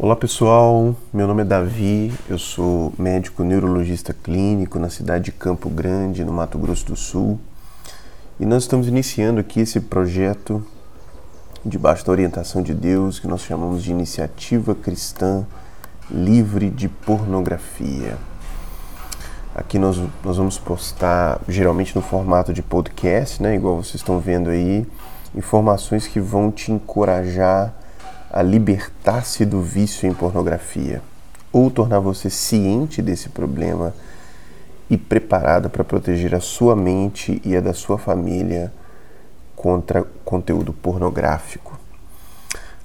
Olá pessoal, meu nome é Davi, eu sou médico neurologista clínico na cidade de Campo Grande, no Mato Grosso do Sul, e nós estamos iniciando aqui esse projeto debaixo da orientação de Deus que nós chamamos de Iniciativa Cristã Livre de Pornografia. Aqui nós, nós vamos postar, geralmente no formato de podcast, né, igual vocês estão vendo aí, informações que vão te encorajar a libertar-se do vício em pornografia ou tornar você ciente desse problema e preparada para proteger a sua mente e a da sua família contra conteúdo pornográfico.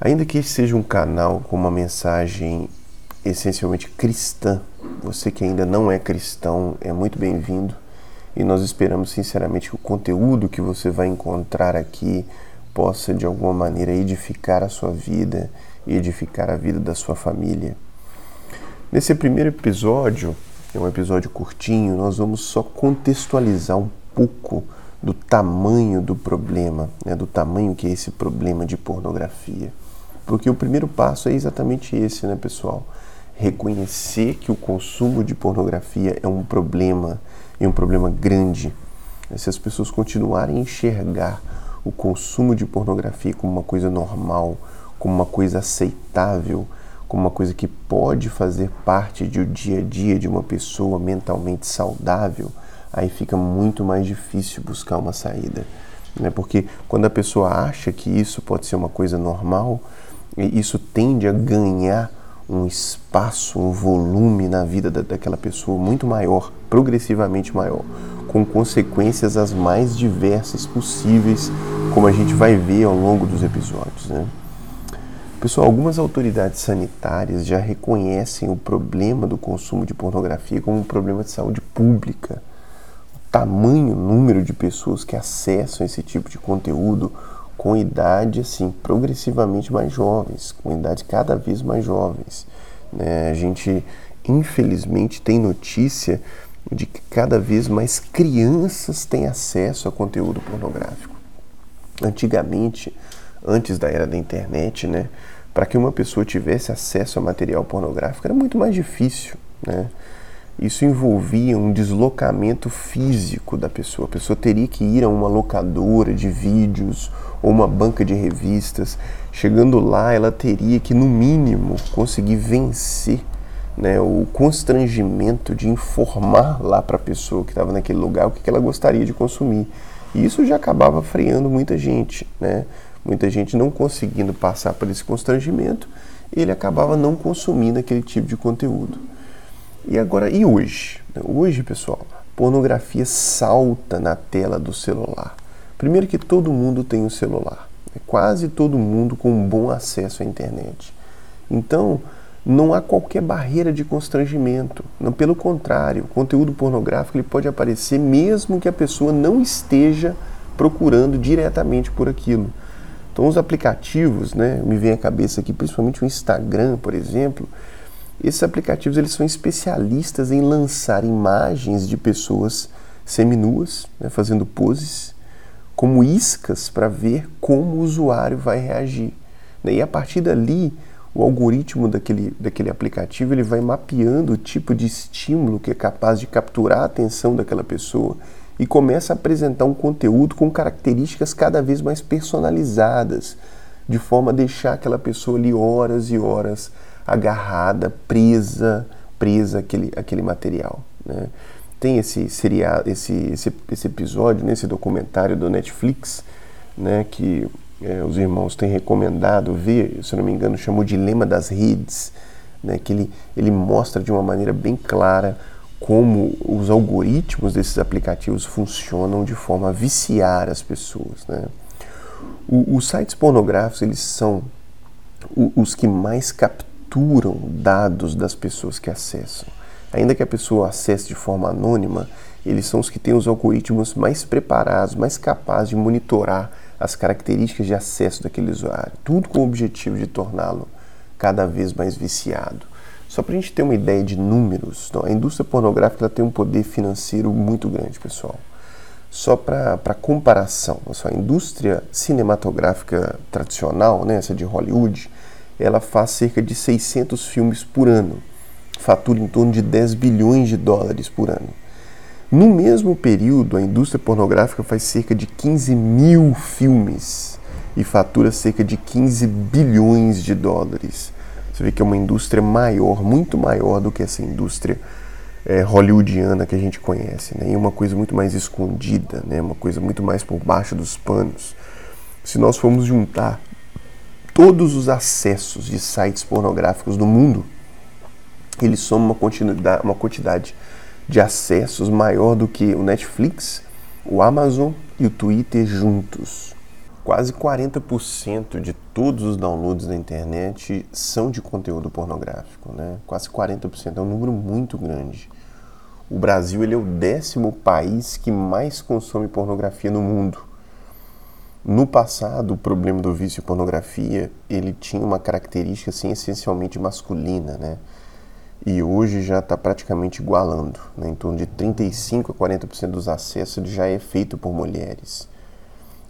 Ainda que este seja um canal com uma mensagem essencialmente cristã, você que ainda não é cristão é muito bem-vindo e nós esperamos sinceramente que o conteúdo que você vai encontrar aqui possa de alguma maneira edificar a sua vida e edificar a vida da sua família. Nesse primeiro episódio, é um episódio curtinho, nós vamos só contextualizar um pouco do tamanho do problema, né, do tamanho que é esse problema de pornografia. Porque o primeiro passo é exatamente esse, né, pessoal? Reconhecer que o consumo de pornografia é um problema, e um problema grande. Se as pessoas continuarem a enxergar o consumo de pornografia como uma coisa normal, como uma coisa aceitável, como uma coisa que pode fazer parte do dia a dia de uma pessoa mentalmente saudável, aí fica muito mais difícil buscar uma saída. Né? Porque quando a pessoa acha que isso pode ser uma coisa normal, isso tende a ganhar um espaço, um volume na vida daquela pessoa muito maior, progressivamente maior com consequências as mais diversas possíveis, como a gente vai ver ao longo dos episódios. Né? Pessoal, algumas autoridades sanitárias já reconhecem o problema do consumo de pornografia como um problema de saúde pública. O tamanho, número de pessoas que acessam esse tipo de conteúdo com idade assim progressivamente mais jovens, com idade cada vez mais jovens. Né? A gente infelizmente tem notícia de que cada vez mais crianças têm acesso a conteúdo pornográfico. Antigamente, antes da era da internet, né, para que uma pessoa tivesse acesso a material pornográfico era muito mais difícil, né? Isso envolvia um deslocamento físico da pessoa. A pessoa teria que ir a uma locadora de vídeos ou uma banca de revistas. Chegando lá, ela teria que, no mínimo, conseguir vencer né, o constrangimento de informar lá para a pessoa que estava naquele lugar o que, que ela gostaria de consumir. E isso já acabava freando muita gente, né? Muita gente não conseguindo passar por esse constrangimento, ele acabava não consumindo aquele tipo de conteúdo. E agora, e hoje? Hoje, pessoal, pornografia salta na tela do celular. Primeiro que todo mundo tem um celular, né? quase todo mundo com um bom acesso à internet. Então, não há qualquer barreira de constrangimento. Não, pelo contrário, o conteúdo pornográfico ele pode aparecer mesmo que a pessoa não esteja procurando diretamente por aquilo. Então os aplicativos, né, me vem à cabeça aqui principalmente o Instagram, por exemplo, esses aplicativos eles são especialistas em lançar imagens de pessoas seminuas, né, fazendo poses, como iscas para ver como o usuário vai reagir. Né? E a partir dali, o algoritmo daquele, daquele aplicativo ele vai mapeando o tipo de estímulo que é capaz de capturar a atenção daquela pessoa e começa a apresentar um conteúdo com características cada vez mais personalizadas, de forma a deixar aquela pessoa ali horas e horas agarrada, presa, presa àquele, àquele material. Né? Tem esse, seria, esse, esse, esse episódio, nesse documentário do Netflix, né, que é, os irmãos têm recomendado ver, se não me engano, chamou Dilema das Redes, né, que ele, ele mostra de uma maneira bem clara como os algoritmos desses aplicativos funcionam de forma a viciar as pessoas. Né? O, os sites pornográficos eles são os que mais capturam dados das pessoas que acessam. Ainda que a pessoa acesse de forma anônima, eles são os que têm os algoritmos mais preparados, mais capazes de monitorar as características de acesso daquele usuário, tudo com o objetivo de torná-lo cada vez mais viciado. Só para a gente ter uma ideia de números, então, a indústria pornográfica tem um poder financeiro muito grande, pessoal. Só para comparação, a indústria cinematográfica tradicional, né, essa de Hollywood, ela faz cerca de 600 filmes por ano, fatura em torno de 10 bilhões de dólares por ano. No mesmo período, a indústria pornográfica faz cerca de 15 mil filmes e fatura cerca de 15 bilhões de dólares. Você vê que é uma indústria maior, muito maior do que essa indústria é, hollywoodiana que a gente conhece, né? E uma coisa muito mais escondida, né? Uma coisa muito mais por baixo dos panos. Se nós formos juntar todos os acessos de sites pornográficos do mundo, eles somam uma quantidade, uma quantidade de acessos maior do que o Netflix, o Amazon e o Twitter juntos. Quase 40% de todos os downloads da internet são de conteúdo pornográfico, né? Quase 40%, é um número muito grande. O Brasil ele é o décimo país que mais consome pornografia no mundo. No passado, o problema do vício em pornografia, ele tinha uma característica assim, essencialmente masculina, né? E hoje já está praticamente igualando, né? em torno de 35 a 40% dos acessos já é feito por mulheres.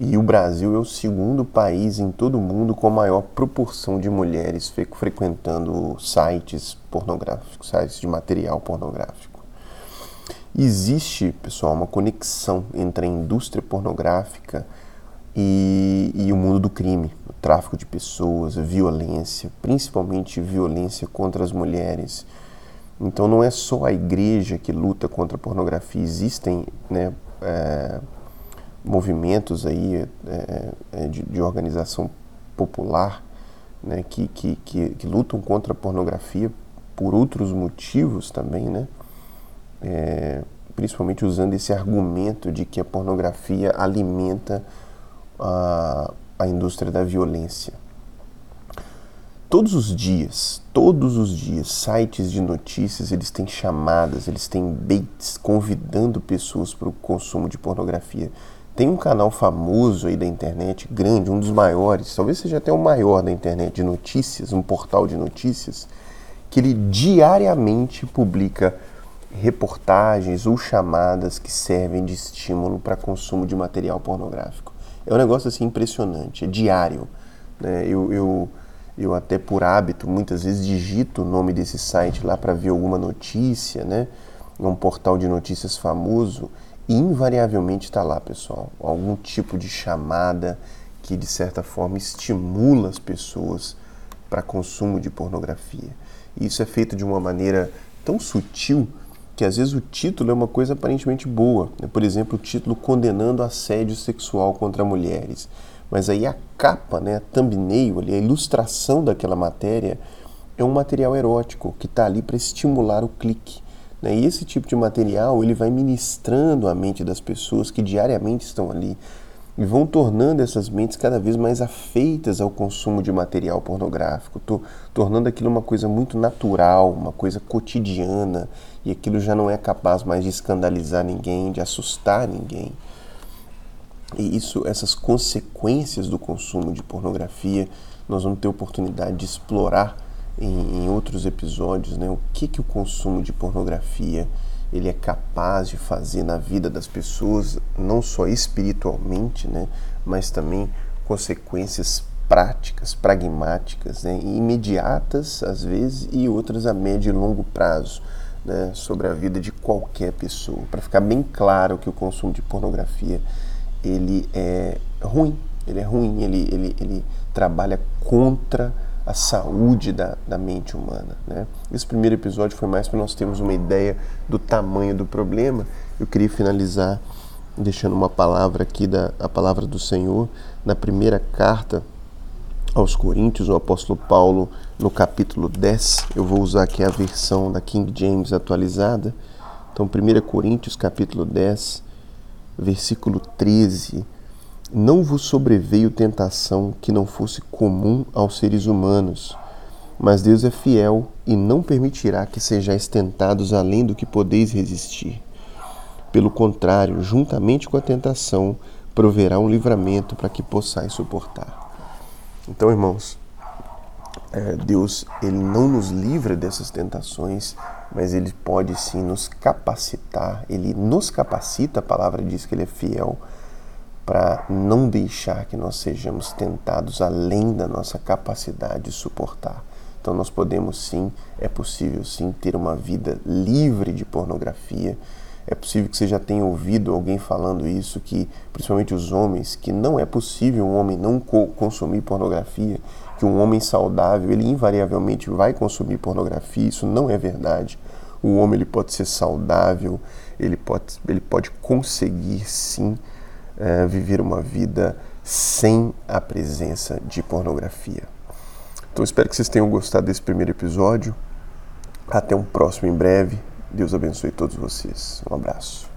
E o Brasil é o segundo país em todo o mundo com a maior proporção de mulheres frequentando sites pornográficos, sites de material pornográfico. Existe, pessoal, uma conexão entre a indústria pornográfica e, e o mundo do crime, o tráfico de pessoas, a violência, principalmente violência contra as mulheres. Então não é só a igreja que luta contra a pornografia, existem né, é, movimentos aí é, é, de, de, organização popular né, que, que, que, que, lutam contra a pornografia por outros motivos também, né? É, principalmente usando esse argumento de que a pornografia alimenta a, a indústria da violência. Todos os dias, todos os dias, sites de notícias, eles têm chamadas, eles têm baits convidando pessoas para o consumo de pornografia. Tem um canal famoso aí da internet, grande, um dos maiores, talvez seja até o maior da internet de notícias, um portal de notícias, que ele diariamente publica reportagens ou chamadas que servem de estímulo para consumo de material pornográfico. É um negócio assim impressionante, é diário. Né? Eu, eu, eu até por hábito muitas vezes digito o nome desse site lá para ver alguma notícia, né? Um portal de notícias famoso invariavelmente está lá, pessoal, algum tipo de chamada que de certa forma estimula as pessoas para consumo de pornografia. E isso é feito de uma maneira tão sutil que às vezes o título é uma coisa aparentemente boa. Né? Por exemplo, o título condenando assédio sexual contra mulheres. Mas aí a capa, né, a thumbnail, ali, a ilustração daquela matéria é um material erótico que está ali para estimular o clique. Né? E esse tipo de material ele vai ministrando a mente das pessoas que diariamente estão ali e vão tornando essas mentes cada vez mais afeitas ao consumo de material pornográfico, to tornando aquilo uma coisa muito natural, uma coisa cotidiana, e aquilo já não é capaz mais de escandalizar ninguém, de assustar ninguém. E isso, essas consequências do consumo de pornografia, nós vamos ter oportunidade de explorar em, em outros episódios, né, o que, que o consumo de pornografia ele é capaz de fazer na vida das pessoas, não só espiritualmente, né, mas também consequências práticas, pragmáticas, né, imediatas às vezes e outras a médio e longo prazo, né, sobre a vida de qualquer pessoa. Para ficar bem claro que o consumo de pornografia ele é ruim, ele é ruim, ele, ele, ele trabalha contra a saúde da, da mente humana. Né? Esse primeiro episódio foi mais para nós termos uma ideia do tamanho do problema. Eu queria finalizar deixando uma palavra aqui, da, a palavra do Senhor, na primeira carta aos Coríntios, o apóstolo Paulo, no capítulo 10. Eu vou usar aqui a versão da King James atualizada. Então, 1 Coríntios, capítulo 10, versículo 13 não vos sobreveio tentação que não fosse comum aos seres humanos, mas Deus é fiel e não permitirá que sejais tentados além do que podeis resistir. Pelo contrário, juntamente com a tentação, proverá um livramento para que possais suportar. Então, irmãos, é, Deus ele não nos livra dessas tentações, mas ele pode sim nos capacitar. Ele nos capacita, a palavra diz que ele é fiel para não deixar que nós sejamos tentados além da nossa capacidade de suportar. Então nós podemos sim, é possível sim ter uma vida livre de pornografia. É possível que você já tenha ouvido alguém falando isso, que principalmente os homens, que não é possível um homem não co consumir pornografia, que um homem saudável, ele invariavelmente vai consumir pornografia. Isso não é verdade. O homem ele pode ser saudável, ele pode, ele pode conseguir sim é, viver uma vida sem a presença de pornografia. Então espero que vocês tenham gostado desse primeiro episódio. Até um próximo em breve. Deus abençoe todos vocês. Um abraço.